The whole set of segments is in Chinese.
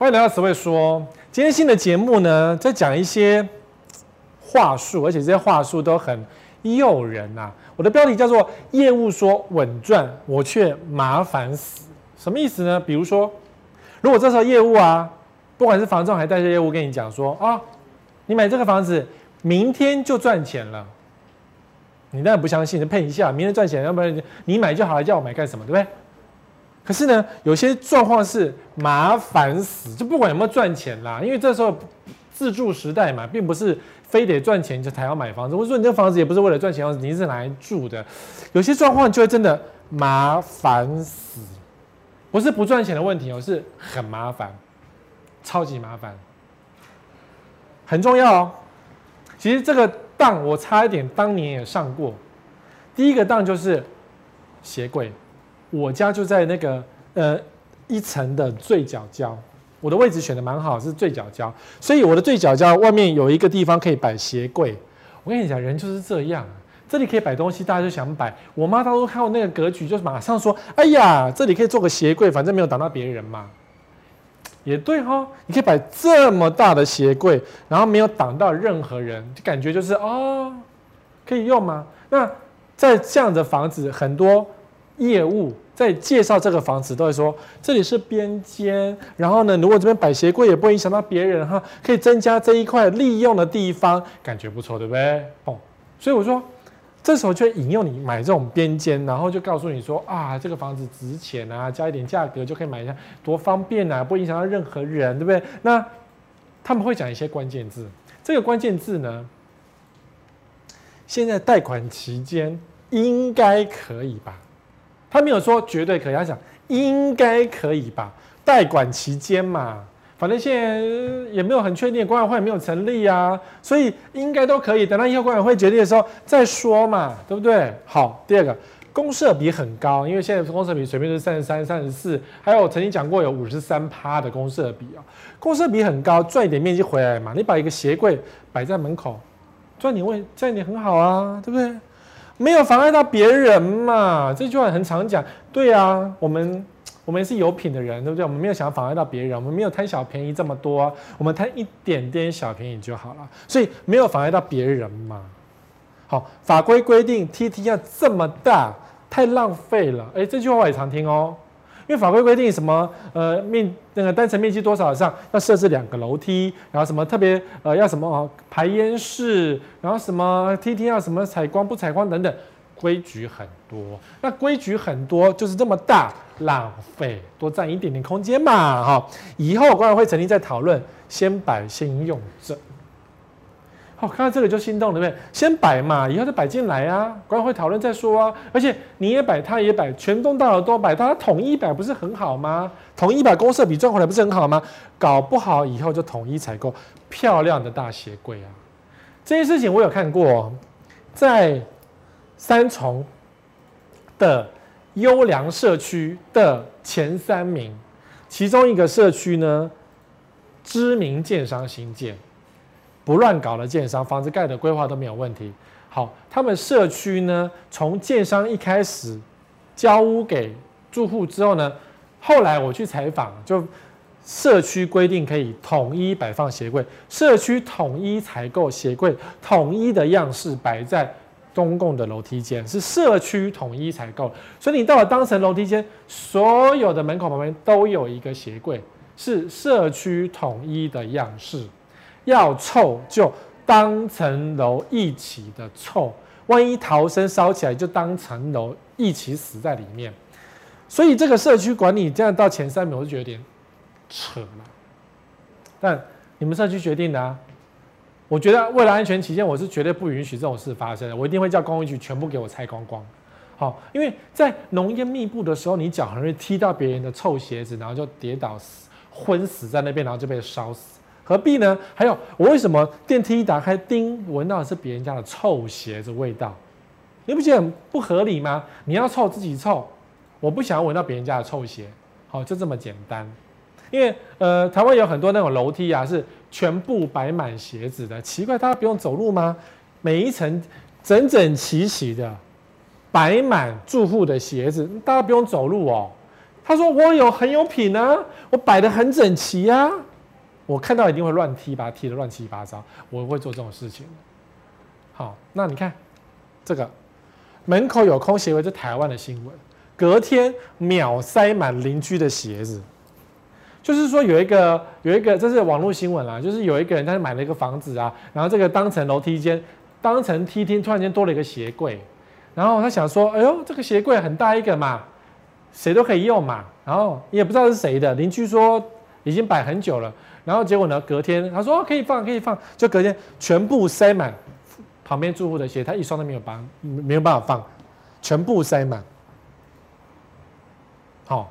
欢迎来到词汇说。今天新的节目呢，在讲一些话术，而且这些话术都很诱人呐、我的标题叫做“业务说稳赚，我却麻烦死”。什么意思呢？比如说，如果这时候业务啊，不管是房仲还是代销业务，跟你讲说啊，你买这个房子，明天就赚钱了。你当然不相信，就骗一下，明天赚钱，要不然你买就好了，叫我买干什么，对不对？可是呢，有些状况是麻烦死，就不管有没有赚钱啦，因为这时候自住时代嘛，并不是非得赚钱就才要买房子，或者说你这房子也不是为了赚钱，你是拿来住的。有些状况就会真的麻烦死，不是不赚钱的问题哦，是很麻烦，超级麻烦，很重要哦。其实这个当我差一点当年也上过，第一个当就是鞋柜。我家就在那个呃一层的最角角，我的位置选的蛮好，是最角角，所以我的最角角外面有一个地方可以摆鞋柜。我跟你讲，人就是这样，这里可以摆东西，大家就想摆。我妈当初看到那个格局，就马上说：“哎呀，这里可以做个鞋柜，反正没有挡到别人嘛。”也对哈，你可以摆这么大的鞋柜，然后没有挡到任何人，就感觉就是哦，可以用吗？那在这样的房子很多。业务在介绍这个房子，都会说这里是边间，然后呢，如果这边摆鞋柜也不会影响到别人哈，可以增加这一块利用的地方，感觉不错，对不对？哦，所以我说这时候就引诱你买这种边间，然后就告诉你说啊，这个房子值钱啊，加一点价格就可以买一下，多方便啊，不影响到任何人，对不对？那他们会讲一些关键字，这个关键字呢，现在贷款期间应该可以吧？他没有说绝对可以，他讲应该可以吧？代管期间嘛，反正现在也没有很确定，管委会也没有成立啊，所以应该都可以。等到以后管委会决定的时候再说嘛，对不对？好，第二个，公设比很高，因为现在公设比随便是三十三、三十四，还有我曾经讲过有五十三趴的公设比啊，公设比很高，赚一点面积回来嘛，你把一个鞋柜摆在门口，赚点位，这样也很好啊，对不对？没有妨碍到别人嘛？这句话很常讲。对啊，我们我们是有品的人，对不对？我们没有想要妨碍到别人，我们没有贪小便宜这么多，我们贪一点点小便宜就好了。所以没有妨碍到别人嘛。好，法规规定 TT 要这么大，太浪费了。哎，这句话我也常听哦。因为法规规定什么呃面那个单层面积多少以上要设置两个楼梯，然后什么特别呃要什么排烟室，然后什么梯梯要什么采光不采光等等，规矩很多。那规矩很多就是这么大，浪费，多占一点点空间嘛哈。以后管委会成立再讨论，先摆先用着。好，看到这个就心动了，对不对？先摆嘛，以后再摆进来啊，管委会讨论再说啊。而且你也摆，他也摆，全栋大楼都摆，大家统一摆不是很好吗？统一把公设比赚回来不是很好吗？搞不好以后就统一采购漂亮的大鞋柜啊。这件事情我有看过，在三重的优良社区的前三名，其中一个社区呢，知名建商新建。不乱搞的建商，房子盖的规划都没有问题。好，他们社区呢，从建商一开始交屋给住户之后呢，后来我去采访，就社区规定可以统一摆放鞋柜，社区统一采购鞋柜，统一的样式摆在公共的楼梯间，是社区统一采购。所以你到了当层楼梯间，所有的门口旁边都有一个鞋柜，是社区统一的样式。要臭就当层楼一起的臭，万一逃生烧起来，就当层楼一起死在里面。所以这个社区管理这样到前三名，我就觉得有点扯了。但你们社区决定的啊，我觉得为了安全起见，我是绝对不允许这种事发生的。我一定会叫公安局全部给我拆光光。好，因为在浓烟密布的时候，你脚很容易踢到别人的臭鞋子，然后就跌倒死、昏死在那边，然后就被烧死。何必呢？还有，我为什么电梯一打开，叮，闻到的是别人家的臭鞋子味道？你不觉得很不合理吗？你要臭自己臭，我不想要闻到别人家的臭鞋。好，就这么简单。因为呃，台湾有很多那种楼梯啊，是全部摆满鞋子的。奇怪，大家不用走路吗？每一层整整齐齐的摆满住户的鞋子，大家不用走路哦。他说我有很有品啊，我摆得很整齐啊。我看到一定会乱踢，把它踢得乱七八糟。我会做这种事情。好，那你看这个门口有空鞋柜，是台湾的新闻。隔天秒塞满邻居的鞋子，就是说有一个有一个，这是网络新闻啦，就是有一个人他买了一个房子啊，然后这个当成楼梯间，当成梯厅，突然间多了一个鞋柜，然后他想说，哎呦，这个鞋柜很大一个嘛，谁都可以用嘛，然后也不知道是谁的，邻居说已经摆很久了。然后结果呢？隔天他说、哦、可以放，可以放，就隔天全部塞满旁边住户的鞋，他一双都没有帮，没有办法放，全部塞满。好、哦，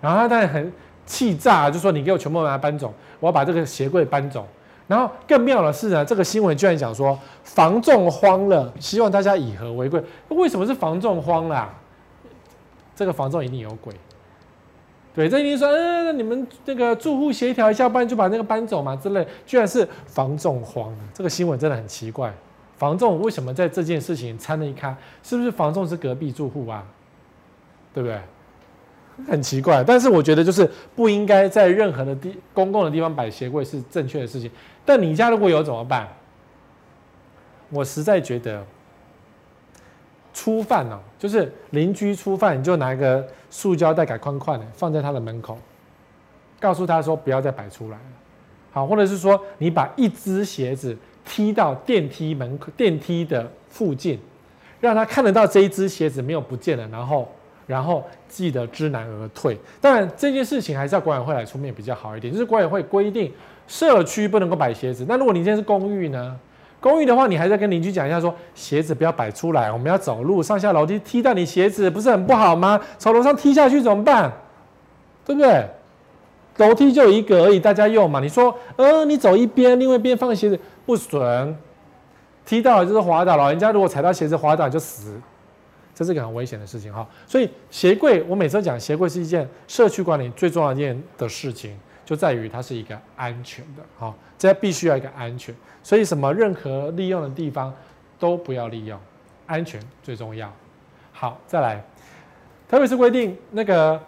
然后他当然很气炸，就说你给我全部把它搬走，我要把这个鞋柜搬走。然后更妙的是呢，这个新闻居然讲说房仲慌了，希望大家以和为贵。为什么是房仲慌了、啊？这个房仲一定有鬼。对，这一定说，嗯，那你们那个住户协调一下，不然就把那个搬走嘛之类。居然是房仲慌，这个新闻真的很奇怪。房仲为什么在这件事情掺了一咖？是不是房仲是隔壁住户啊？对不对？很奇怪。但是我觉得就是不应该在任何的地公共的地方摆鞋柜是正确的事情。但你家如果有怎么办？我实在觉得。初犯哦，就是邻居初犯，你就拿一个塑胶袋改宽宽的放在他的门口，告诉他说不要再摆出来了。好，或者是说你把一只鞋子踢到电梯门口电梯的附近，让他看得到这一只鞋子没有不见了，然后然后记得知难而退。当然这件事情还是要管委会来出面比较好一点，就是管委会规定社区不能够摆鞋子。那如果你今天是公寓呢？公寓的话，你还在跟邻居讲一下说，鞋子不要摆出来，我们要走路上下楼梯踢到你鞋子，不是很不好吗？从楼上踢下去怎么办？对不对？楼梯就一个而已，大家用嘛。你说，呃，你走一边，另外一边放鞋子不准，踢到了就是滑倒，老人家如果踩到鞋子滑倒就死，这是个很危险的事情哈。所以鞋柜，我每次讲鞋柜是一件社区管理最重要一件的事情。就在于它是一个安全的，好，这必须要一个安全，所以什么任何利用的地方都不要利用，安全最重要。好，再来，台北市规定那个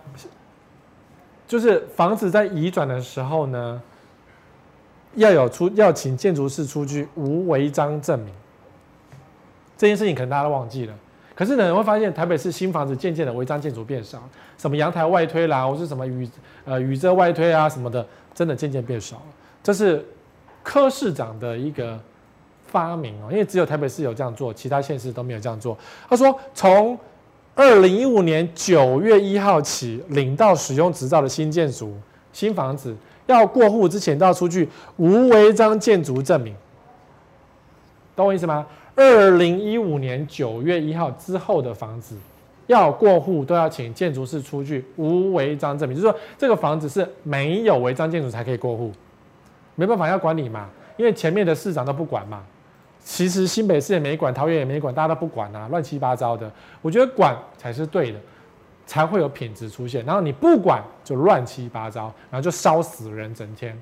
就是房子在移转的时候呢，要有出要请建筑师出具无违章证明，这件事情可能大家都忘记了。可是呢，你会发现台北市新房子渐渐的违章建筑变少，什么阳台外推啦，或是什么雨呃雨遮外推啊什么的，真的渐渐变少了。这是柯市长的一个发明哦，因为只有台北市有这样做，其他县市都没有这样做。他说，从二零一五年九月一号起，领到使用执照的新建筑新房子，要过户之前都要出具无违章建筑证明，懂我意思吗？二零一五年九月一号之后的房子，要过户都要请建筑师出具无违章证明，就是说这个房子是没有违章建筑才可以过户，没办法要管你嘛，因为前面的市长都不管嘛。其实新北市也没管，桃园也没管，大家都不管啊，乱七八糟的。我觉得管才是对的，才会有品质出现。然后你不管就乱七八糟，然后就烧死人整天。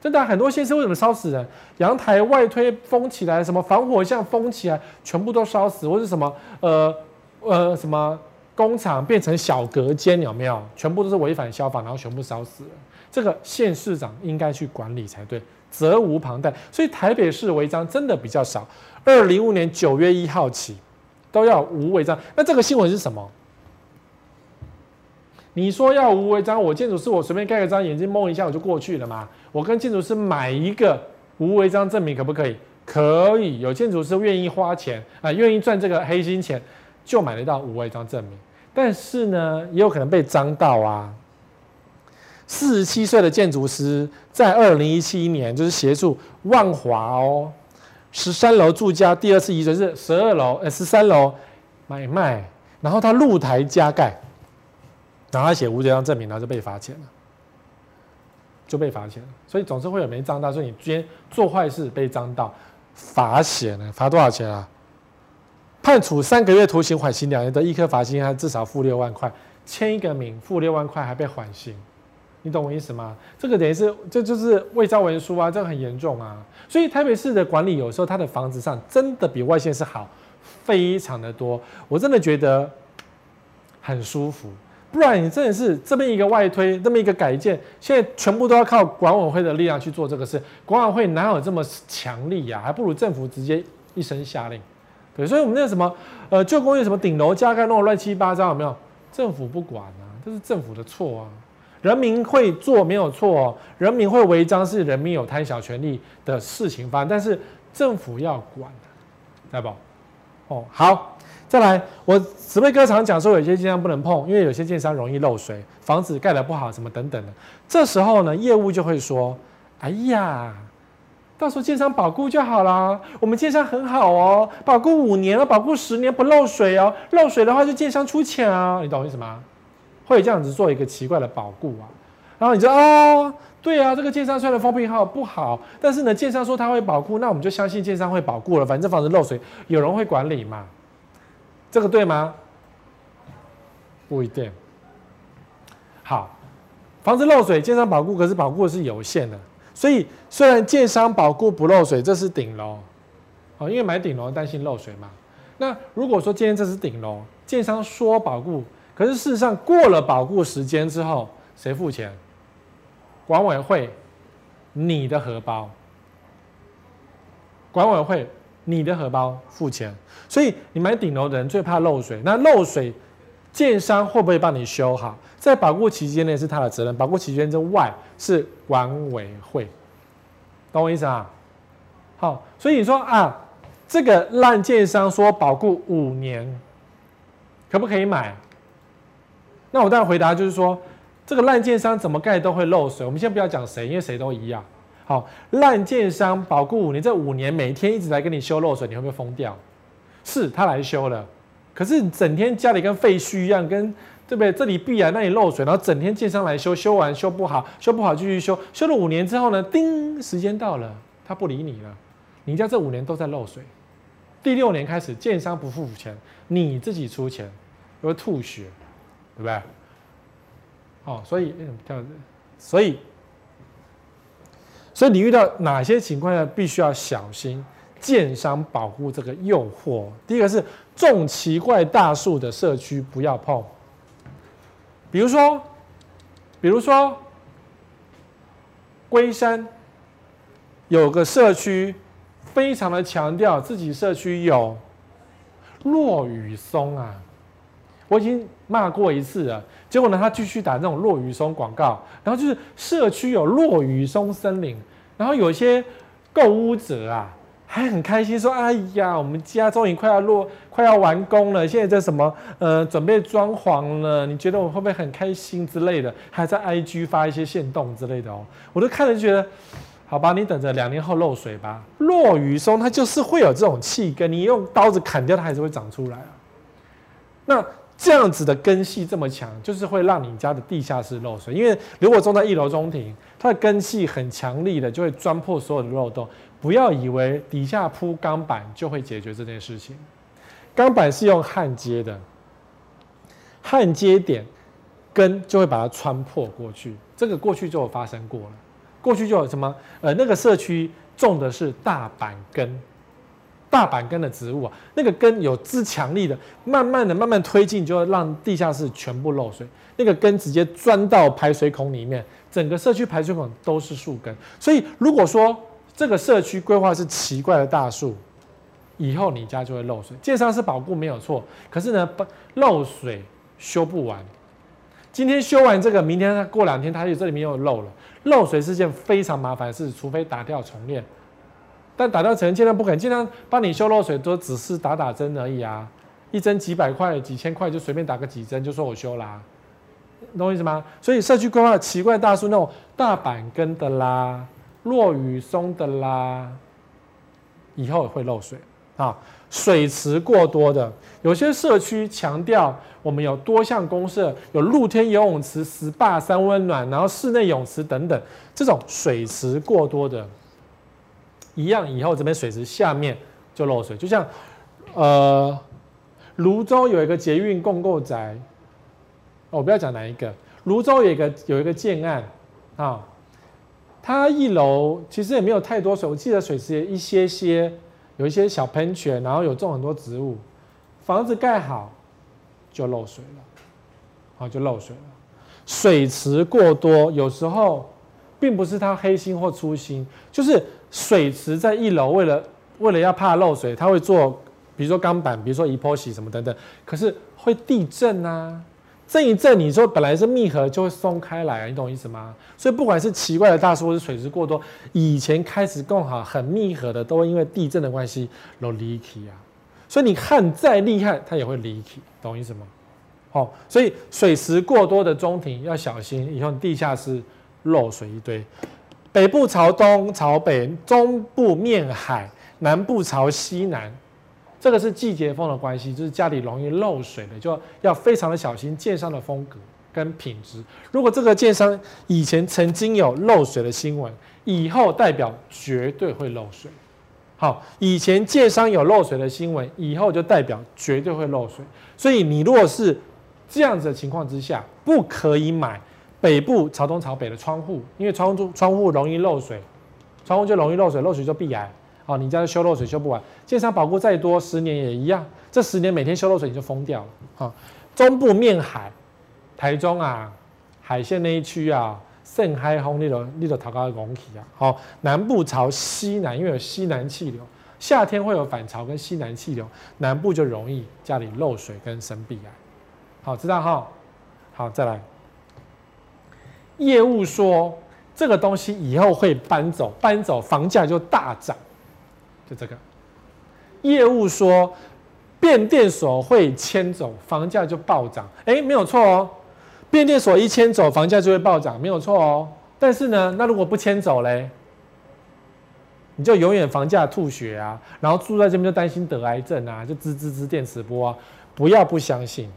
真的、很多县市为什么烧死人？阳台外推封起来，什么防火巷封起来，全部都烧死，或是什么呃呃什么工厂变成小隔间，有没有？全部都是违反消防，然后全部烧死了。这个县市长应该去管理才对，责无旁贷。所以台北市违章真的比较少。二零五年九月一号起都要无违章。那这个新闻是什么？你说要无违章，我建筑师我随便盖个章，眼睛蒙一下我就过去了嘛？我跟建筑师买一个无违章证明可不可以？可以，有建筑师愿意花钱啊，愿意赚这个黑心钱，就买得到无违章证明。但是呢，也有可能被张到啊。四十七岁的建筑师在二零一七年就是协助万华哦十三楼住家第二次移转是十二楼呃十三楼买卖，然后他露台加盖。然后他写无违章证明，然后就被罚钱了，就被罚钱了。所以总是会有没张到，所以你今天做坏事被张到，罚钱了，罚多少钱啊？判处三个月徒刑，缓刑两年，得易科罚金，还至少付六万块。签一个名，付六万块，还被缓刑，你懂我意思吗？这个等于是这就是伪造文书啊，这个很严重啊。所以台北市的管理有时候它的房子上真的比外县市好，非常的多。我真的觉得很舒服。不然你真的是这边一个外推，这么一个改建，现在全部都要靠管委会的力量去做这个事。管委会哪有这么强力呀、还不如政府直接一声下令。对，所以我们那什么，呃，旧公寓什么顶楼加盖弄乱七八糟，有没有？政府不管啊，这是政府的错啊。人民会做没有错哦，人民会违章是人民有贪小权利的事情发生，但是政府要管，对不？哦，好。再来，我慈贝哥常讲说，有些建商不能碰，因为有些建商容易漏水，房子盖得不好，什么等等的。这时候呢，业务就会说：“哎呀，到时候建商保固就好啦。我们建商很好哦，保固五年了，保固十年不漏水哦。漏水的话就建商出钱啊，你懂我意思吗？会这样子做一个奇怪的保固啊。然后你就哦，对啊，这个建商虽然封闭号不好，但是呢，建商说他会保固，那我们就相信建商会保固了。反正房子漏水，有人会管理嘛。”这个对吗？不一定。好，房子漏水，建商保固，可是保固是有限的。所以虽然建商保固不漏水，这是顶楼，哦，因为买顶楼担心漏水嘛。那如果说今天这是顶楼，建商说保固，可是事实上过了保固时间之后，谁付钱？管委会，你的荷包。管委会。你的荷包付钱，所以你买顶楼的人最怕漏水。那漏水，建商会不会帮你修好？在保固期间内是他的责任，保固期间之外是管委会，懂我意思啊？好，所以你说啊，这个烂建商说保固五年，可不可以买？那我当然回答就是说，这个烂建商怎么盖都会漏水。我们先不要讲谁，因为谁都一样。好，烂建商保固五年，这五年每天一直来给你修漏水，你会不会疯掉？是他来修了，可是整天家里跟废墟一样，跟对不对？这里闭啊，那里漏水，然后整天建商来修，修完修不好，修不好继续修，修了五年之后呢，叮，时间到了，他不理你了，你家这五年都在漏水，第六年开始建商不付钱，你自己出钱，会吐血，对不对？哦，所以这样子，所以。所以你遇到哪些情况下必须要小心建商保护这个诱惑？第一个是种奇怪大树的社区不要碰，比如说，比如说龟山有个社区非常的强调自己社区有落雨松啊，我已经骂过一次了，结果呢他继续打那种落羽松广告，然后就是社区有落羽松森林。然后有一些购屋者啊，还很开心说：“哎呀，我们家终于快要落，快要完工了。现在在什么呃，准备装潢了？你觉得我会不会很开心之类的？还在 IG 发一些限动之类的哦。我都看着觉得，好吧，你等着两年后漏水吧。落羽松它就是会有这种气根，你用刀子砍掉它还是会长出来啊。那。这样子的根系这么强，就是会让你家的地下室漏水。因为如果种在一楼中庭，它的根系很强力的，就会钻破所有的漏洞。不要以为底下铺钢板就会解决这件事情，钢板是用焊接的，焊接点根就会把它穿破过去。这个过去就有发生过了，过去就有什么？呃，那个社区种的是大板根。大板根的植物啊，那个根有支强力的，慢慢的、慢慢推进，就会让地下室全部漏水。那个根直接钻到排水孔里面，整个社区排水孔都是树根。所以，如果说这个社区规划是奇怪的大树，以后你家就会漏水。建商是保固没有错，可是呢，漏水修不完。今天修完这个，明天过两天，它就这里面又漏了。漏水是件非常麻烦的事，除非打掉重练。但打掉层尽量不可能，尽量帮你修漏水都只是打打针而已啊，一针几百块、几千块就随便打个几针就说我修啦、懂我意思吗？所以社区规划奇怪大树那种大板根的啦、落羽松的啦，以后也会漏水啊。水池过多的，有些社区强调我们有多项公设，有露天游泳池、SPA 三温暖，然后室内泳池等等，这种水池过多的。一样，以后这边水池下面就漏水，就像，呃，芦洲有一个捷运共构宅，我不要讲哪一个，芦洲有一个有一个建案啊，它一楼其实也没有太多水，我记得水池也一些些，有一些小喷泉，然后有种很多植物，房子盖好就漏水了，啊，就漏水了。水池过多，有时候并不是它黑心或粗心，就是水池在一楼，为了为了要怕漏水，它会做，比如说钢板，比如说 epoxy 什么等等，可是会地震啊。震一震，你说本来是密合就会松开来，你懂意思吗？所以不管是奇怪的大师或是水池过多，以前开始更好很密合的，都会因为地震的关系都 leaky 啊。所以你焊再厉害，它也会离体懂意思吗？好，所以水池过多的中庭要小心，以后地下室漏水一堆。北部朝东朝北，中部面海，南部朝西南。这个是季节风的关系，就是家里容易漏水的，就要非常的小心。建商的风格跟品质，如果这个建商以前曾经有漏水的新闻，以后代表绝对会漏水。好，以前建商有漏水的新闻，以后就代表绝对会漏水。所以你如果是这样子的情况之下，不可以买北部朝东朝北的窗户，因为窗户窗户容易漏水，窗户就容易漏水，漏水就壁癌。哦，你家修漏水修不完，建商保固再多，十年也一样。这十年每天修漏水你就疯掉了。好，中部面海，台中啊，海线那一区啊，盛海风那种那种桃高的拱体啊。好，南部朝西南，因为有西南气流，夏天会有反潮跟西南气流，南部就容易家里漏水跟生壁癌。好，知道哈？好，再来。业务说这个东西以后会搬走，搬走房价就大涨。就这个，业务说变电所会迁走，房价就暴涨。哎，没有错哦，变电所一迁走，房价就会暴涨，没有错哦。但是呢，那如果不迁走嘞，你就永远房价吐血啊，然后住在这边就担心得癌症啊，就滋滋滋电磁波啊。不要不相信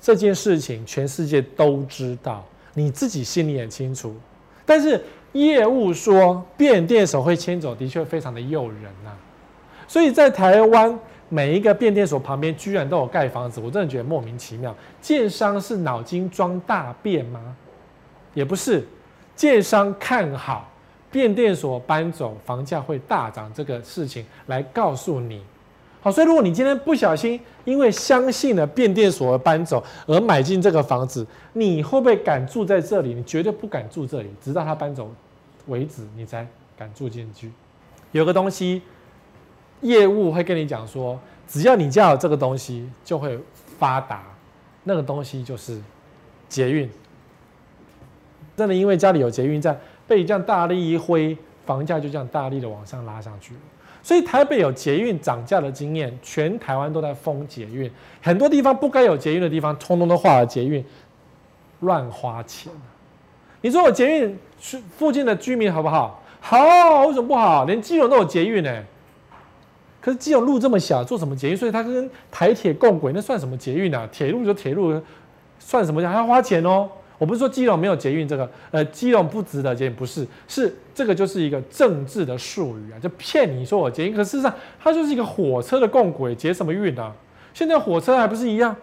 这件事情，全世界都知道，你自己心里也清楚。但是业务说变电所会迁走，的确非常的诱人呐、所以在台湾每一个变电所旁边居然都有盖房子，我真的觉得莫名其妙。建商是脑筋装大便吗？也不是，建商看好变电所搬走，房价会大涨这个事情来告诉你。好，所以如果你今天不小心因为相信了变电所而搬走而买进这个房子，你会不会敢住在这里？你绝对不敢住这里，直到他搬走为止，你才敢住进去。有个东西。业务会跟你讲说，只要你家有这个东西，就会发达。那个东西就是捷运。真的，因为家里有捷运站，被这样大力一挥，房价就这样大力的往上拉上去了。所以台北有捷运涨价的经验，全台湾都在封捷运。很多地方不该有捷运的地方，通通都画了捷运，乱花钱。你说我捷运附近的居民好不好？好，为什么不好？连基隆都有捷运呢。可是基隆路这么小，做什么捷运？所以它跟台铁共轨，那算什么捷运啊？铁路就铁路，算什么？还要花钱哦。我不是说基隆没有捷运这个，呃，基隆不值得捷运，不是，是这个就是一个政治的术语啊，就骗你说我捷运。可事实上，它就是一个火车的共轨，捷什么运啊？现在火车还不是一样？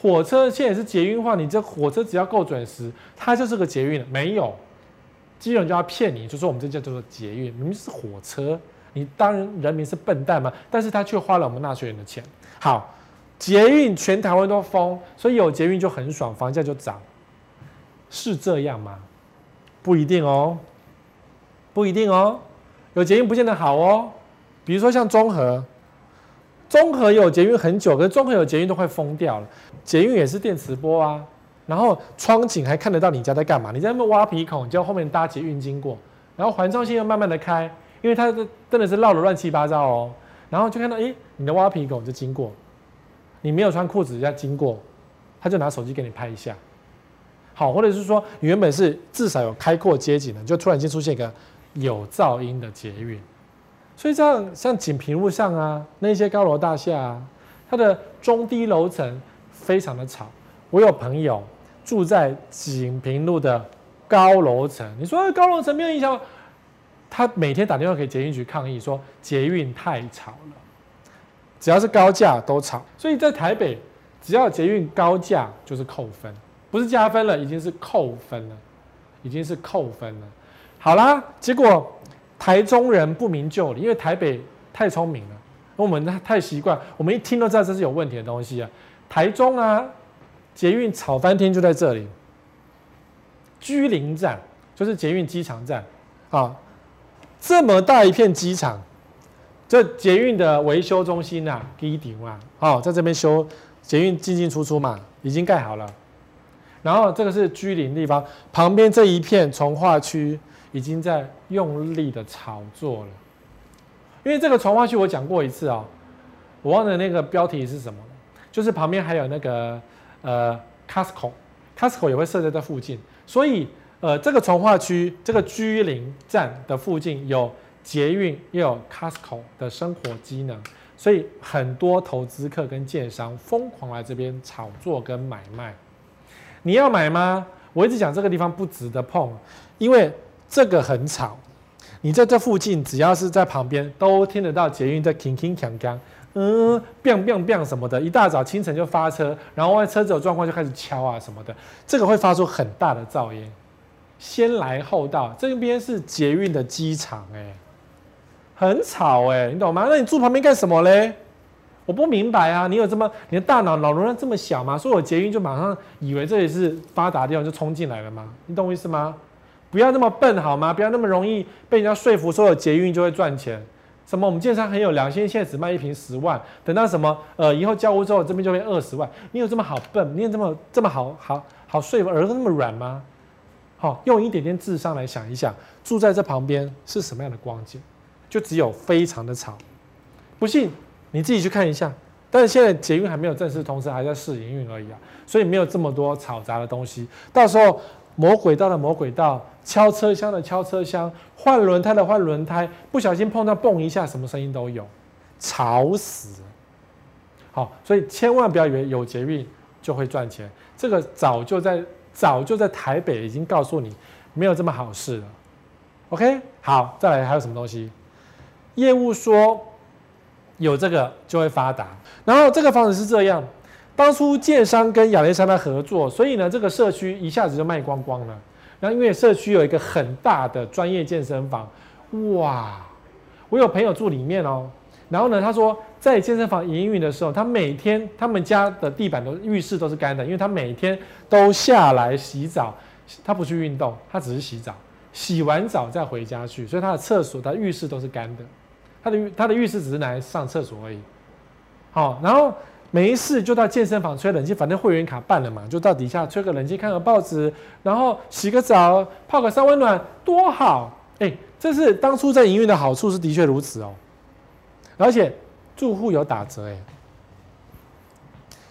火车现在是捷运化，你这火车只要够准时，它就是个捷运。没有，基隆就要骗你，就说我们这叫做捷运，明明是火车。你当然人民是笨蛋吗？但是他却花了我们纳税人的钱。好，捷运全台湾都封，所以有捷运就很爽，房价就涨，是这样吗？不一定哦，不一定哦，有捷运不见得好哦。比如说像中和，中和有捷运很久，可是中和有捷运都快疯掉了。捷运也是电磁波啊，然后窗景还看得到你家在干嘛？你在那边挖鼻孔，就后面搭捷运经过，然后环状线又慢慢的开。因为它这真的是绕的乱七八糟哦，然后就看到，诶，你的挖鼻孔就经过，你没有穿裤子，要经过，他就拿手机给你拍一下，好，或者是说原本是至少有开阔街景的，就突然间出现一个有噪音的捷运，所以这样像锦屏路上啊，那些高楼大厦啊，它的中低楼层非常的吵。我有朋友住在锦屏路的高楼层，你说高楼层没有影响？他每天打电话给捷运局抗议，说捷运太吵了，只要是高架都吵。所以在台北，只要捷运高架就是扣分，不是加分了，已经是扣分了，已经是扣分了。好啦，结果台中人不明就里，因为台北太聪明了，我们太习惯，我们一听都知道这是有问题的东西啊。台中啊，捷运吵翻天就在这里，居林站就是捷运机场站啊，这么大一片机场，这捷运的维修中心啊，基地嘛，哦，在这边修捷运进进出出嘛，已经盖好了。然后这个是居林地方，旁边这一片从化区已经在用力的炒作了。因为这个从化区我讲过一次啊、哦，我忘了那个标题是什么，就是旁边还有那个呃 Costco，Costco 也会设在这附近，所以呃这个从化区这个居林站的附近有捷运又有 Costco 的生活机能，所以很多投资客跟建商疯狂来这边炒作跟买卖。你要买吗？我一直讲这个地方不值得碰，因为这个很吵。你在这附近，只要是在旁边，都听得到捷运在铿铿锵锵，嗯，biang biang biang 什么的，一大早清晨就发车，然后万一车子有状况就开始敲啊什么的，这个会发出很大的噪音。先来后到，这边是捷运的机场，哎，很吵哎，你懂吗？那你住旁边干什么嘞？我不明白啊，你有这么你的大脑脑容量这么小吗？所以我捷运就马上以为这里是发达地方就冲进来了吗？你懂我意思吗？不要那么笨好吗？不要那么容易被人家说服，说有捷运就会赚钱。什么我们建商很有良心，现在只卖一瓶十万，等到什么呃以后交屋之后这边就会二十万。你有这么好笨？你有这么这么好好好说服，耳朵那么软吗？好，用一点点智商来想一想，住在这旁边是什么样的光景？就只有非常的吵，不信。你自己去看一下，但是现在捷运还没有正式通车，还在试营运而已啊，所以没有这么多吵杂的东西。到时候磨轨道的磨轨道，敲车厢的敲车厢，换轮胎的换轮胎，不小心碰到蹦一下，什么声音都有，吵死。好，所以千万不要以为有捷运就会赚钱，这个早就在早就在台北已经告诉你，没有这么好事了。OK，好，再来还有什么东西？业务说。有这个就会发达。然后这个房子是这样，当初建商跟亚历山大合作，所以呢，这个社区一下子就卖光光了。然后因为社区有一个很大的专业健身房，哇！我有朋友住里面哦。然后呢，他说在健身房营运的时候，他每天他们家的地板都浴室都是干的，因为他每天都下来洗澡，他不去运动，他只是洗澡，洗完澡再回家去，所以他的厕所、他浴室都是干的。他的他的浴室只是拿来上厕所而已，好，然后没事就到健身房吹冷气，反正会员卡办了嘛，就到底下吹个冷气，看个报纸，然后洗个澡，泡个三温暖，多好！哎，这是当初在营运的好处，是的确如此哦。而且住户有打折哎，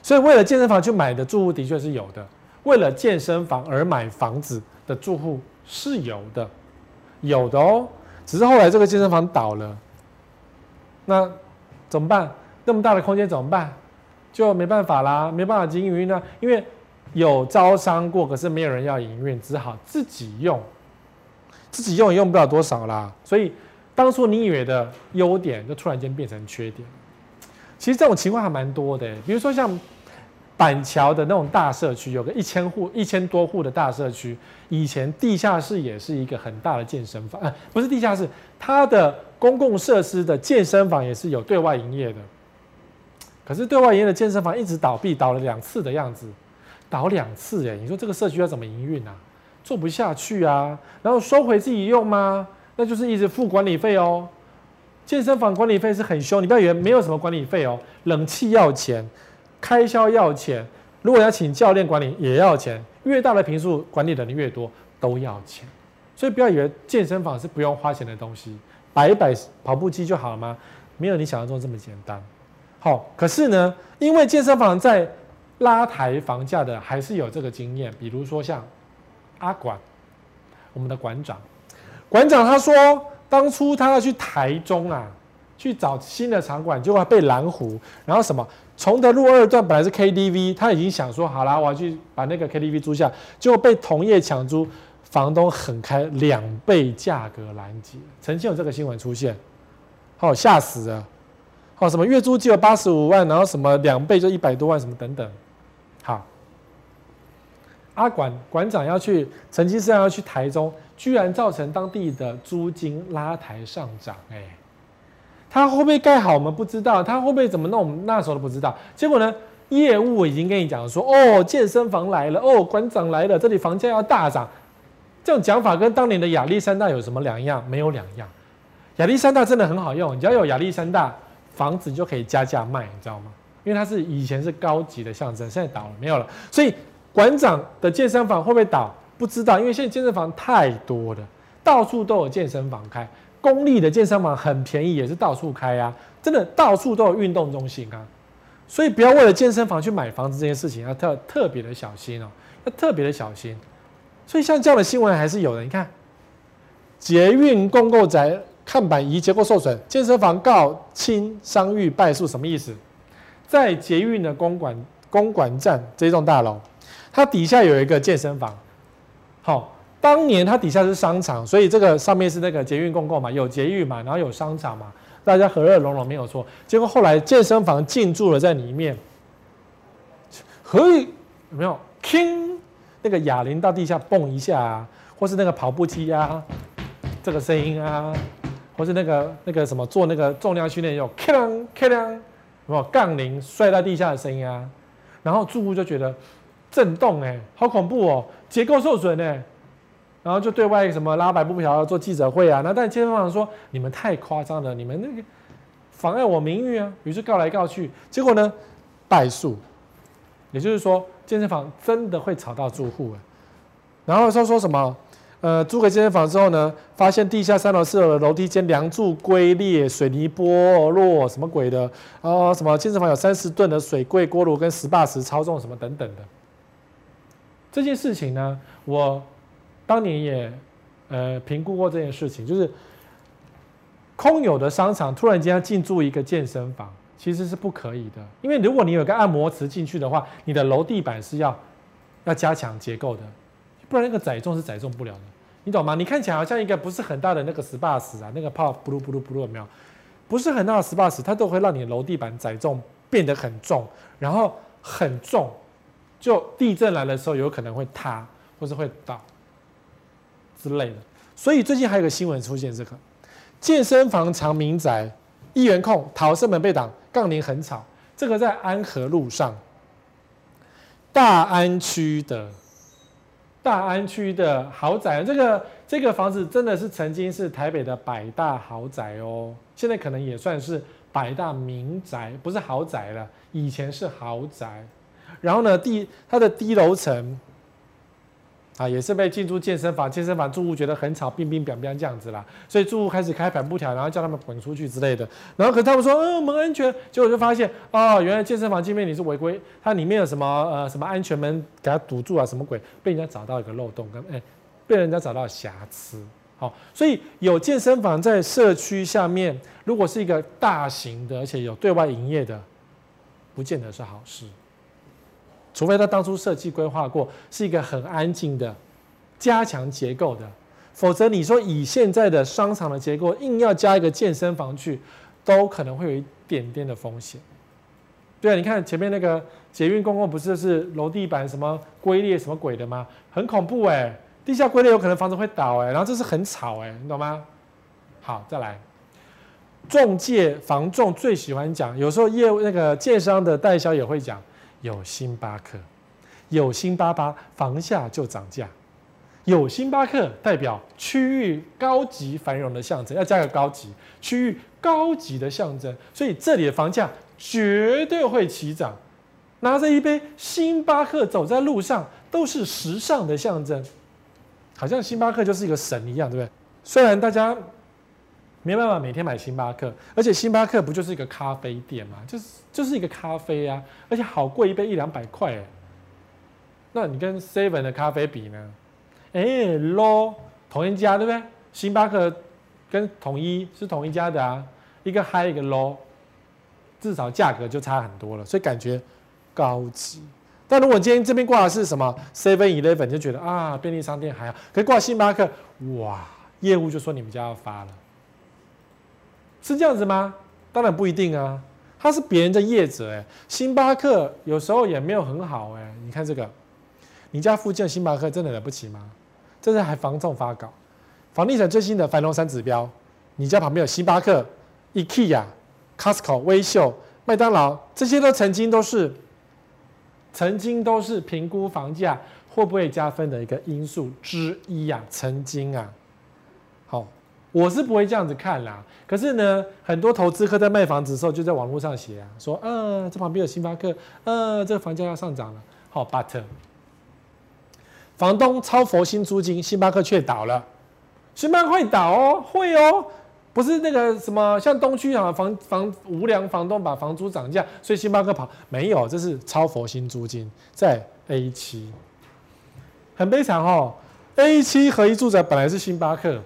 所以为了健身房去买的住户的确是有的，为了健身房而买房子的住户是有的，有的哦，只是后来这个健身房倒了。那怎么办？那么大的空间怎么办？就没办法啦，没办法经营呢，因为有招商过，可是没有人要营运，只好自己用。自己用也用不了多少啦，所以当初你以为的优点，就突然间变成缺点。其实这种情况还蛮多的，比如说像板桥的那种大社区，有个一千户、一千多户的大社区，以前地下室也是一个很大的健身房，啊，不是地下室，它的。公共设施的健身房也是有对外营业的，可是对外营业的健身房一直倒闭，倒了两次的样子，倒两次哎，你说这个社区要怎么营运啊？做不下去啊，然后收回自己用吗？那就是一直付管理费哦。健身房管理费是很凶，你不要以为没有什么管理费哦，冷气要钱，开销要钱，如果要请教练管理也要钱，越大的平数管理的人越多都要钱，所以不要以为健身房是不用花钱的东西。摆一摆跑步机就好了吗？没有你想象中这么简单。好，可是呢，因为健身房在拉抬房价的，还是有这个经验。比如说像阿管，我们的馆长，馆长他说，当初他要去台中啊，去找新的场馆，结果被拦湖，然后什么崇德路二段本来是 KTV，他已经想说好啦，我要去把那个 KTV 租下，结果被同业抢租。房东狠开两倍价格拦截，曾经有这个新闻出现，好吓死了，好什么月租只有八十五万，然后什么两倍就一百多万，什么等等，好，阿管馆长要去，曾经是要去台中，居然造成当地的租金拉抬上涨，哎，他会不会盖好我们不知道，他会不会怎么弄我们那时候都不知道，结果呢，业务已经跟你讲说，哦，健身房来了，哦，馆长来了，这里房价要大涨。这种讲法跟当年的亚历山大有什么两样？没有两样。亚历山大真的很好用，只要有亚历山大，房子就可以加价卖，你知道吗？因为它是以前是高级的象征，现在倒了没有了。所以馆长的健身房会不会倒？不知道，因为现在健身房太多了，到处都有健身房开。公立的健身房很便宜，也是到处开啊，真的到处都有运动中心啊。所以不要为了健身房去买房子这件事情，要特特别的小心哦，要特别的小心。所以像这样的新闻还是有的。你看，捷运共构宅看板移结构受损，健身房告侵商誉败诉，什么意思？在捷运的公馆公馆站这栋大楼，它底下有一个健身房。好，当年它底下是商场，所以这个上面是那个捷运共构嘛，有捷运嘛，然后有商场嘛，大家和乐融融没有错。结果后来健身房进驻了在里面，可以有没有？听那个哑铃到地下蹦一下啊，或是那个跑步机啊，这个声音啊，或是那个那个什么做那个重量训练有咔啷咔啷。有没有杠铃摔在地下的声音啊？然后住户就觉得震动哎、好恐怖哦，结构受损哎，然后就对外什么拉白布条做记者会啊。那但健身房说你们太夸张了，你们那个妨碍我名誉啊。于是告来告去，结果呢败诉。也就是说健身房真的会吵到住户啊。然后说说什么？呃，租给健身房之后呢，发现地下三楼、四楼的楼梯间梁柱龟裂、水泥剥落，什么鬼的？啊，什么健身房有三十吨的水柜、锅炉跟 SPA 池超重什么等等的。这件事情呢，我当年也呃评估过这件事情，就是空有的商场突然间要进驻一个健身房，其实是不可以的，因为如果你有个按摩池进去的话，你的楼地板是要要加强结构的，不然那个载重是载重不了的。你懂吗？你看起来好像一个不是很大的那个 SPA 池啊，那个泡布鲁布鲁布鲁有没有？不是很大的 SPA 池，它都会让你的楼地板载重变得很重，然后很重，就地震来的时候有可能会塌或是会倒之类的。所以最近还有个新闻出现，这个健身房藏民宅，一元控逃生门被挡，杠铃很吵。这个在安和路上，大安区的。大安区的豪宅，这个这个房子真的是曾经是台北的百大豪宅哦，现在可能也算是百大民宅，不是豪宅了，以前是豪宅。然后呢，第它的低楼层。啊，也是被进驻健身房，健身房住户觉得很吵，乒乒乓乓这样子啦，所以住户开始开反布条，然后叫他们滚出去之类的。然后可是他们说，嗯，我们安全，结果就发现，哦，原来健身房进面你是违规，它里面有什么呃什么安全门给它堵住啊，什么鬼，被人家找到一个漏洞，跟哎，被人家找到瑕疵。好，所以有健身房在社区下面，如果是一个大型的，而且有对外营业的，不见得是好事。除非他当初设计规划过是一个很安静的、加强结构的，否则你说以现在的商场的结构，硬要加一个健身房去，都可能会有一点点的风险。对啊，你看前面那个捷运公共不是是楼地板什么龟裂什么鬼的吗？很恐怖哎、地下龟裂有可能房子会倒哎、然后这是很吵哎、你懂吗？好，再来，中介房仲最喜欢讲，有时候业务那个建商的代销也会讲。有星巴克，有星巴巴，房价就涨价。有星巴克代表区域高级繁荣的象征，要加个高级，区域高级的象征，所以这里的房价绝对会起涨。拿着一杯星巴克走在路上，都是时尚的象征，好像星巴克就是一个神一样，对不对？虽然大家。没办法每天买星巴克，而且星巴克不就是一个咖啡店吗？就是就是一个咖啡啊，而且好贵，一杯一两百块哎。那你跟 Seven 的咖啡比呢？哎，low，同一家对不对？星巴克跟统一是同一家的啊，一个 high 一个 low，至少价格就差很多了，所以感觉高级。但如果今天这边挂的是什么 Seven Eleven，就觉得啊便利商店还好，可是挂星巴克，哇，业务就说你们家要发了。是这样子吗？当然不一定啊，他是别人的业者哎。星巴克有时候也没有很好哎。你看这个，你家附近的星巴克真的了不起吗？这是还房仲发稿，房地产最新的繁荣三指标，你家旁边有星巴克、IKEA、Costco、威秀、麦当劳，这些都曾经都是曾经都是评估房价会不会加分的一个因素之一、啊。曾经啊，好，我是不会这样子看啦。可是呢，很多投资客在卖房子的时候就在网络上写啊，说，嗯，这旁边有星巴克，嗯，这个房价要上涨了。好，but 房东超佛心租金，星巴克却倒了。星巴克会倒哦，会哦。不是那个什么，像东区啊，房房无良房东把房租涨价，所以星巴克跑没有，这是超佛心租金在 A 七，很悲惨哦。A 七合一住宅本来是星巴克，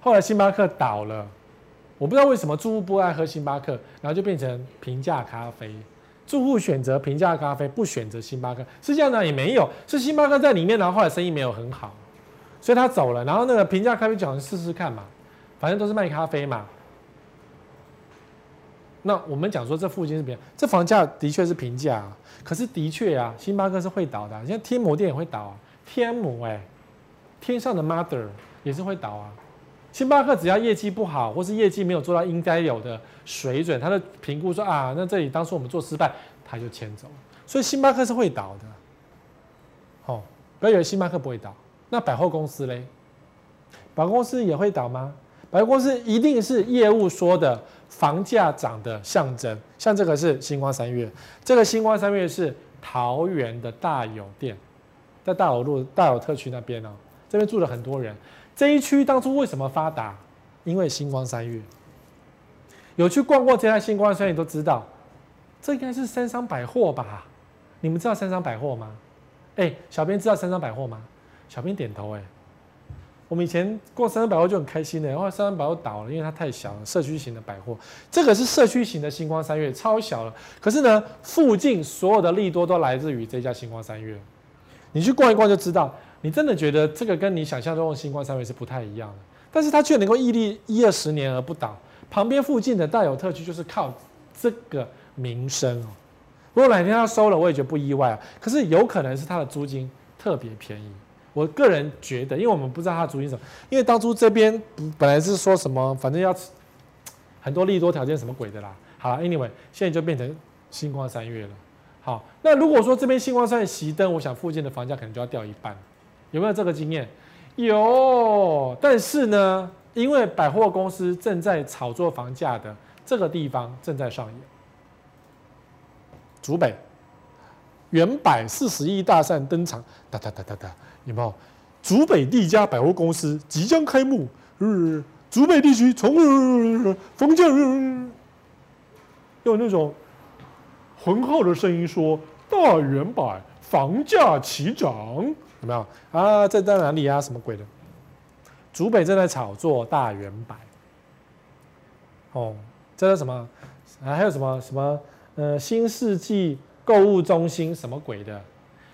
后来星巴克倒了，我不知道为什么住户不爱喝星巴克，然后就变成平价咖啡，住户选择平价咖啡，不选择星巴克，是这样的也没有，是星巴克在里面，然后后来生意没有很好，所以他走了，然后那个平价咖啡就想试试看嘛。反正都是卖咖啡嘛。那我们讲说这附近是平，这房价的确是平价，可是的确啊，星巴克是会倒的，像天母店也会倒啊，天母哎，天上的 mother 也是会倒啊。星巴克只要业绩不好，或是业绩没有做到应该有的水准，他的评估说啊，那这里当初我们做失败，他就迁走。所以星巴克是会倒的。哦，不要以为星巴克不会倒，那百货公司嘞？百货公司也会倒吗？百货公司一定是业务说的房价涨的象征，像这个是星光三月，这个星光三月是桃园的大有店，在大有路大有特区那边哦，这边住了很多人。这一区当初为什么发达？因为星光三月。有去逛过这家星光三月都知道，这应该是三商百货吧？你们知道三商百货吗？哎，小编知道三商百货吗？小编点头哎。我们以前逛三商百货就很开心的，然后三商百货倒了，因为它太小了，社区型的百货。这个是社区型的星光三月，超小了。可是呢，附近所有的利多都来自于这家星光三月。你去逛一逛就知道，你真的觉得这个跟你想象中的新光三月是不太一样的。但是它却能够屹立一二十年而不倒。旁边附近的大有特区就是靠这个名声哦。如果哪天它收了，我也觉得不意外啊。可是有可能是它的租金特别便宜。我个人觉得，因为我们不知道他的租金什么，因为当初这边本来是说什么，反正要很多利多条件什么鬼的啦。好，Anyway，现在就变成新光三月了。好，那如果说这边星光三越熄灯，我想附近的房价可能就要掉一半，有没有这个经验？有，但是呢，因为百货公司正在炒作房价的这个地方正在上演，竹北。原百四十亿大战登场，哒哒哒哒哒，有没有？竹北第一家百货公司即将开幕，呃，竹北地区从房价，用那种浑厚的声音说：“大远百房价齐涨，有没有？啊，这在哪里啊？什么鬼的？竹北正在炒作大远百，哦，这是什么？啊，还有什么什么？呃，新世纪。”购物中心什么鬼的，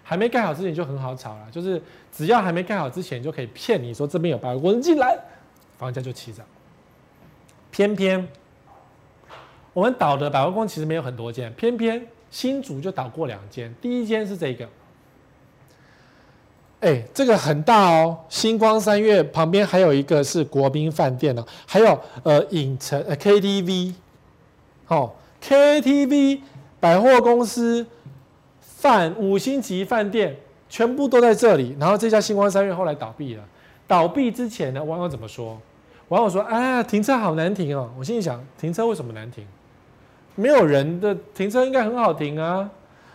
还没盖好之前就很好炒了，就是只要还没盖好之前就可以骗你说这边有百货公司进来，房价就起涨。偏偏我们倒的百货公司其实没有很多间，偏偏新竹就倒过两间，第一间是这个，哎，这个很大哦，星光三月旁边还有一个是国宾饭店哦，还有呃影城呃 KTV，哦 KTV。百货公司、饭五星级饭店全部都在这里。然后这家星光三月后来倒闭了。倒闭之前呢，网友怎么说？网友说：“啊，停车好难停哦。”我心里想：停车为什么难停？没有人的停车应该很好停啊。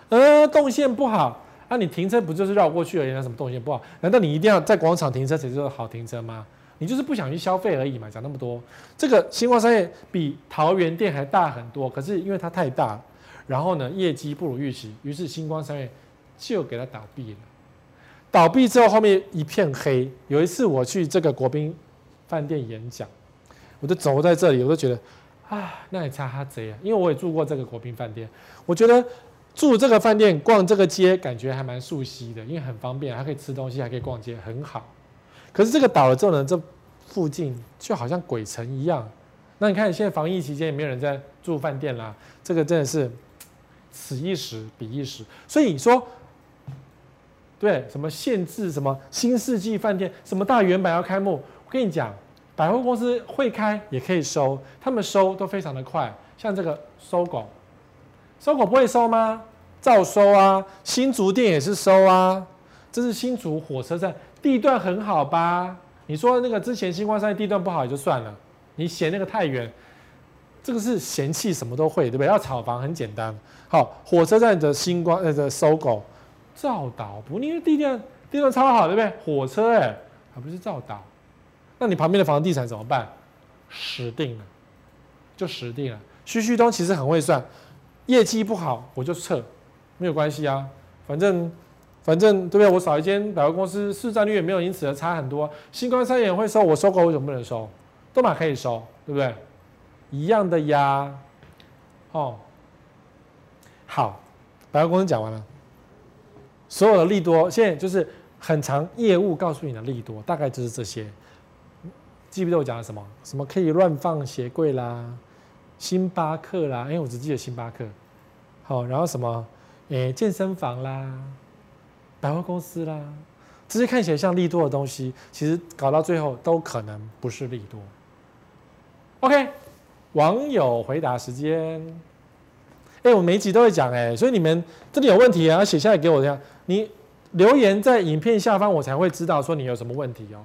呃，动线不好，那、啊、你停车不就是绕过去而已？那什么动线不好？难道你一定要在广场停车才叫好停车吗？你就是不想去消费而已嘛。讲那么多，这个星光商业比桃园店还大很多，可是因为它太大。然后呢，业绩不如预期，于是星光商业就给它倒闭了。倒闭之后，后面一片黑。有一次我去这个国宾饭店演讲，我就走在这里，我都觉得啊，那也差哈贼啊！因为我也住过这个国宾饭店，我觉得住这个饭店、逛这个街，感觉还蛮熟悉的，因为很方便，还可以吃东西，还可以逛街，很好。可是这个倒了之后呢，这附近就好像鬼城一样。那你看，现在防疫期间也没有人在住饭店啦，这个真的是。此一时彼一时，所以你说，对什么限制什么新世纪饭店，什么大圆满要开幕，我跟你讲，百货公司会开也可以收，他们收都非常的快，像这个搜狗，搜狗不会收吗？照收啊。新竹店也是收啊。这是新竹火车站，地段很好吧？你说那个之前新光三地段不好也就算了，你嫌那个太远，这个是嫌弃什么都会，对不对？要炒房很简单。好，火车站的新光呃的搜狗，照导不？因为地段地段超好，对不对？火车哎，还不是照导？那你旁边的房地产怎么办？死定了，就死定了。徐旭东其实很会算，业绩不好我就撤，没有关系啊，反正。反正对不对？我少一间百货公司，市占率也没有因此而差很多。新光三越会收，我收购为什么不能收？都嘛可以收，对不对？一样的呀。哦，好，百货公司讲完了，所有的利多，现在就是很长业务告诉你的利多，大概就是这些。记不记得我讲了什么？什么可以乱放鞋柜啦，星巴克啦，因为，我只记得星巴克。好，然后什么？哎，健身房啦。百货公司啦，这些看起来像利多的东西，其实搞到最后都可能不是利多。OK，网友回答时间。哎，我每一集都会讲哎，所以你们这里有问题啊，要写下来给我这样。你留言在影片下方，我才会知道说你有什么问题哦，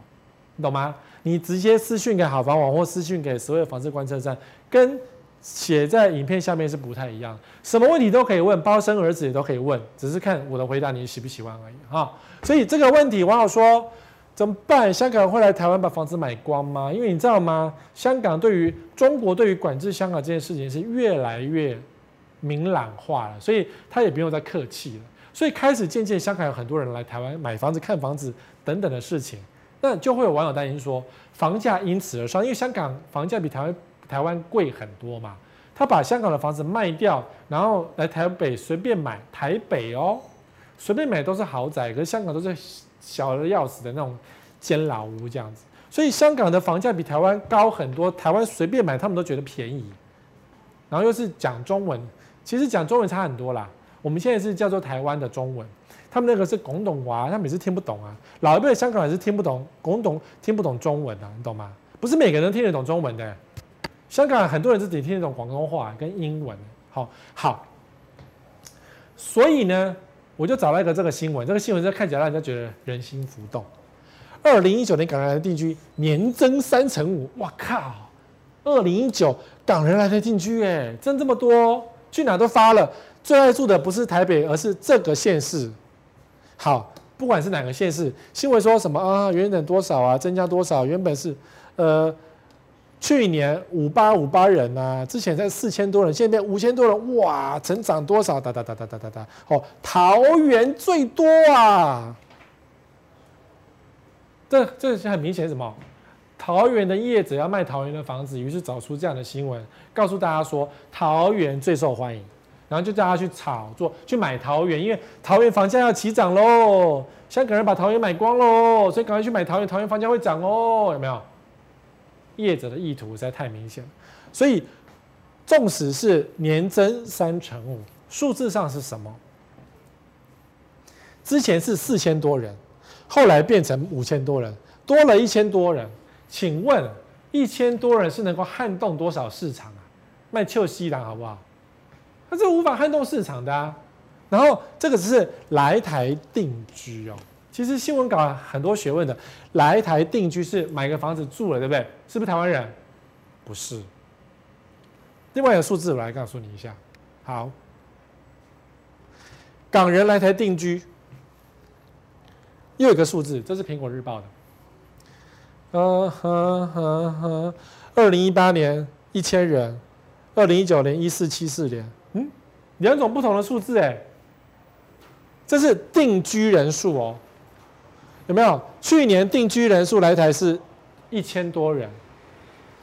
懂吗？你直接私讯给好房网或私讯给所有房子观测站，跟。写在影片下面是不太一样，什么问题都可以问，包生儿子也都可以问，只是看我的回答你喜不喜欢而已哈。所以这个问题，网友说怎么办？香港会来台湾把房子买光吗？因为你知道吗？香港对于中国对于管制香港这件事情是越来越明朗化了，所以他也不用再客气了。所以开始渐渐香港有很多人来台湾买房子、看房子等等的事情，那就会有网友担心说房价因此而上，因为香港房价比台湾。台湾贵很多嘛，他把香港的房子卖掉，然后来台北随便买，台北哦，随便买都是豪宅，可是香港都是小的要死的那种监牢屋这样子，所以香港的房价比台湾高很多，台湾随便买他们都觉得便宜，然后又是讲中文，其实讲中文差很多啦，我们现在是叫做台湾的中文，他们那个是广东话，他们也是听不懂啊，老一辈的香港人是听不懂广东听不懂中文啊，你懂吗？不是每个人都听得懂中文的。香港很多人自己听得懂广东话跟英文，好好，所以呢，我就找了一个这个新闻，这个新闻就看起来让人家觉得人心浮动。二零一九年港人来定居年增三成五，哇靠！二零一九港人来的定居，哎，增这么多，去哪都发了。最爱住的不是台北，而是这个县市。好，不管是哪个县市，新闻说什么啊？原本多少啊？增加多少？原本是呃。去年五八五八人呐、啊，之前才四千多人，现在变五千多人，哇，成长多少？哒哒哒哒哒哒哒，哦，桃园最多啊！这这是很明显什么？桃园的业者要卖桃园的房子，于是找出这样的新闻，告诉大家说桃园最受欢迎，然后就叫他去炒作，去买桃园，因为桃园房价要起涨喽，香港人把桃园买光喽，所以赶快去买桃园，桃园房价会涨哦，有没有？业者的意图实在太明显，所以纵使是年增三成五，数字上是什么？之前是四千多人，后来变成五千多人，多了一千多人。请问一千多人是能够撼动多少市场啊？卖臭西兰好不好？它是无法撼动市场的啊。然后这个只是来台定居哦。其实新闻稿很多学问的，来台定居是买个房子住了，对不对？是不是台湾人？不是。另外一个数字我来告诉你一下。好，港人来台定居，又有一个数字，这是苹果日报的。嗯哼哼哼，二零一八年一千人，二零一九年一四七四年，两种不同的数字哎，这是定居人数哦。有没有？去年定居人数来台是一千多人，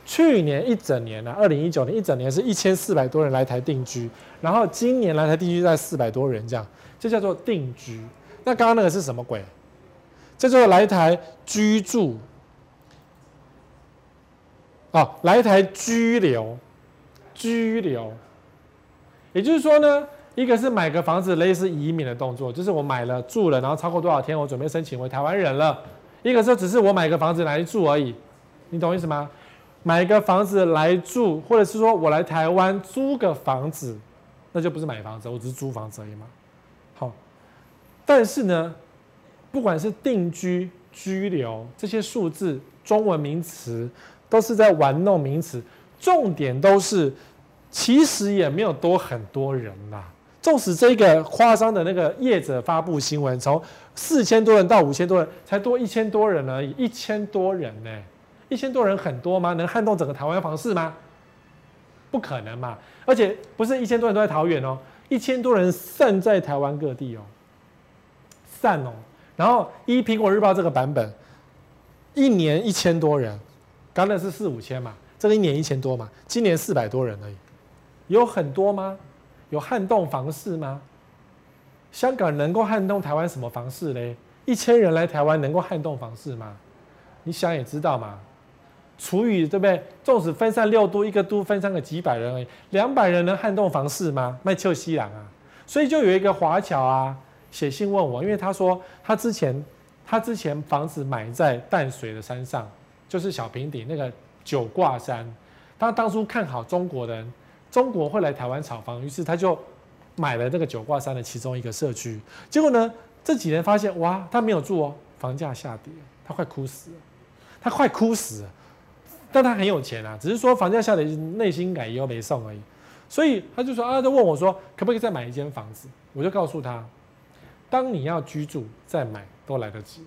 去年一整年呢、二零一九年一整年是一千四百多人来台定居，然后今年来台定居在四百多人，这样，这叫做定居。那刚刚那个是什么鬼？这叫做来台居住，哦，来台居留，居留，也就是说呢。一个是买个房子，类似移民的动作，就是我买了住了，然后超过多少天，我准备申请为台湾人了。一个是只是我买个房子来住而已，你懂意思吗？买个房子来住，或者是说我来台湾租个房子，那就不是买房子，我只是租房子而已嘛。好但是呢，不管是定居、居留这些数字，中文名词都是在玩弄名词，重点都是其实也没有多很多人啦。纵使这个夸张的那个业者发布新闻，从四千多人到五千多人，才多一千多人而已，一千多人呢？一千多人很多吗？能撼动整个台湾房市吗？不可能嘛！而且不是一千多人都在桃园哦，一千多人散在台湾各地哦，散哦。然后依苹果日报这个版本，一年一千多人，刚才是四五千嘛，这个一年一千多嘛，今年四百多人而已，有很多吗？有撼动房市吗？香港能够撼动台湾什么房市嘞？一千人来台湾能够撼动房市吗？你想也知道嘛，除以对不对？纵使分散六都，一个都分散个几百人而已，两百人能撼动房市吗？卖臭西郎啊！所以就有一个华侨啊写信问我，因为他说他之前他之前房子买在淡水的山上，就是小平顶那个九挂山，他当初看好中国人。中国会来台湾炒房，于是他就买了这个九卦山的其中一个社区。结果呢，这几年发现哇，他没有住哦，房价下跌，他快哭死了，他快哭死了。但他很有钱啊，只是说房价下跌，内心感又没送而已。所以他就说啊，他问我说，可不可以再买一间房子？我就告诉他，当你要居住再买都来得及。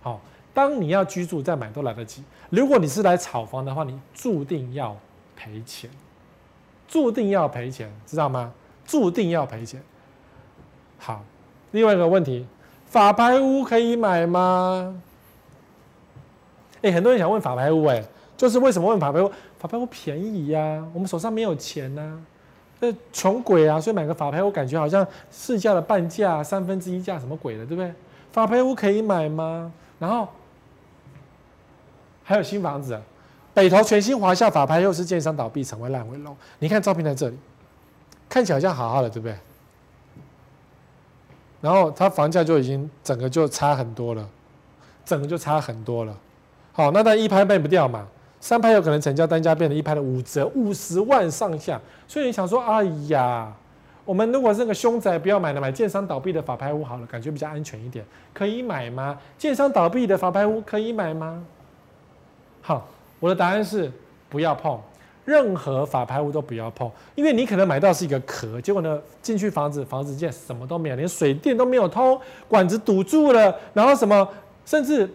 好，当你要居住再买都来得及。如果你是来炒房的话，你注定要赔钱。注定要赔钱，知道吗？注定要赔钱。好，另外一个问题，法拍屋可以买吗？哎、很多人想问法拍屋，哎，就是为什么问法拍屋？法拍屋便宜呀、我们手上没有钱呐、这穷鬼啊，所以买个法拍屋感觉好像市价的半价、三分之一价，什么鬼的，对不对？法拍屋可以买吗？然后还有新房子。北投全新华厦法拍又是建商倒闭，成为烂尾楼。你看照片在这里，看起来好像好好的，对不对？然后它房价就已经整个就差很多了，整个就差很多了。好，那它一拍卖不掉嘛，三拍有可能成交，单价变成一拍的五折，五十万上下。所以你想说，哎呀，我们如果是个凶宅，不要买了，买建商倒闭的法拍屋好了，感觉比较安全一点。可以买吗？建商倒闭的法拍屋可以买吗？好。我的答案是不要碰，任何法拍屋都不要碰，因为你可能买到是一个壳，结果呢，进去房子，房子间什么都没有，连水电都没有通，管子堵住了，然后什么，甚至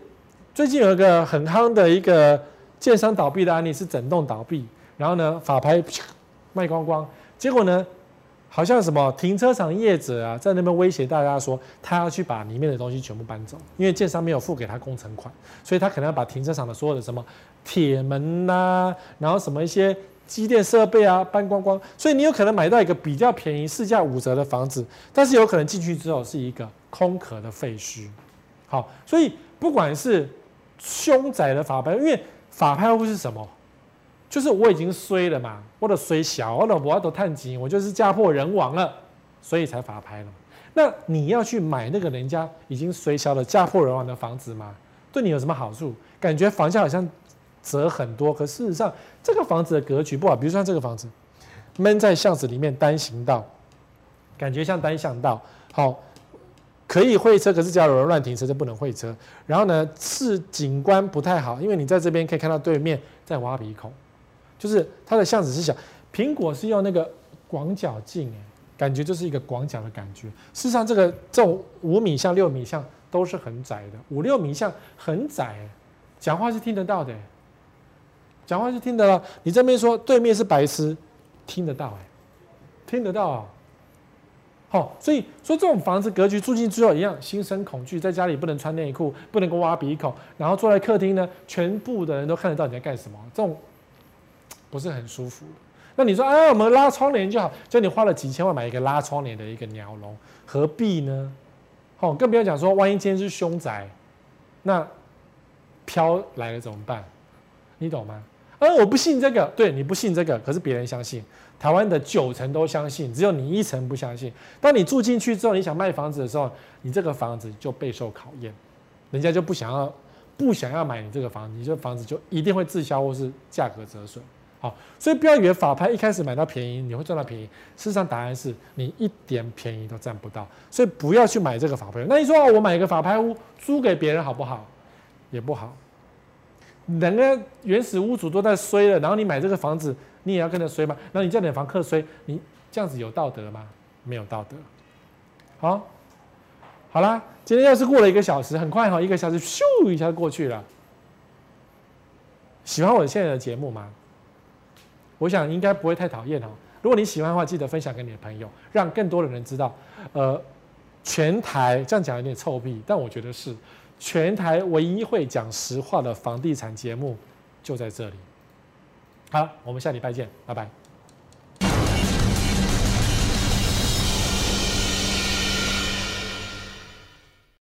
最近有一个很夯的一个建商倒闭的案例是整栋倒闭，然后呢，法拍卖光光，结果呢，好像什么停车场业者啊，在那边威胁大家说，他要去把里面的东西全部搬走，因为建商没有付给他工程款，所以他可能要把停车场的所有的什么铁门呐、啊，然后什么一些机电设备啊搬光光，所以你有可能买到一个比较便宜、市价五折的房子，但是有可能进去之后是一个空壳的废墟。好，所以不管是凶宅的法拍，因为法拍屋是什么？就是我已经衰了嘛，我的衰小，我的我要都探金，我就是家破人亡了，所以才法拍了。那你要去买那个人家已经衰小了、家破人亡的房子吗？对你有什么好处？感觉房价好像折很多，可事实上这个房子的格局不好。比如说像这个房子，闷在巷子里面单行道，感觉像单向道，好，可以会车，可是只要有人乱停车就不能会车。然后呢，是景观不太好，因为你在这边可以看到对面在挖鼻孔。就是它的巷子是小，苹果是用那个广角镜，哎感觉就是一个广角的感觉。事实上，这个这种五米巷、六米巷都是很窄的，五六米巷很窄，讲话是听得到的，讲话是听得到。你这边说对面是白痴，听得到哎，听得到啊。好，所以说这种房子格局住进之后一样，心生恐惧，在家里不能穿内裤，不能够挖鼻孔，然后坐在客厅呢，全部的人都看得到你在干什么，这种。不是很舒服。那你说，哎，我们拉窗帘就好，就你花了几千万买一个拉窗帘的一个鸟笼，何必呢？好，更不要讲说，万一今天是凶宅，那飘来了怎么办？你懂吗？呃，我不信这个，对，你不信这个，可是别人相信，台湾的九成都相信，只有你一成不相信。当你住进去之后，你想卖房子的时候，你这个房子就备受考验，人家就不想要，不想要买你这个房子，你这房子就一定会滞销或是价格折损。好，所以不要以为法拍一开始买到便宜，你会赚到便宜。事实上，答案是你一点便宜都占不到。所以不要去买这个法拍。那你说我买一个法拍屋租给别人好不好？也不好。两个原始屋主都在衰了，然后你买这个房子，你也要跟着衰吗？那你叫你的房客衰，你这样子有道德吗？没有道德。好，好啦，今天要是过了一个小时，很快哈，一个小时咻一下就过去了。喜欢我现在的节目吗？我想应该不会太讨厌哈。如果你喜欢的话，记得分享给你的朋友，让更多的人知道。呃，全台这样讲有点臭屁，但我觉得是全台唯一会讲实话的房地产节目，就在这里。好，我们下礼拜见，拜拜。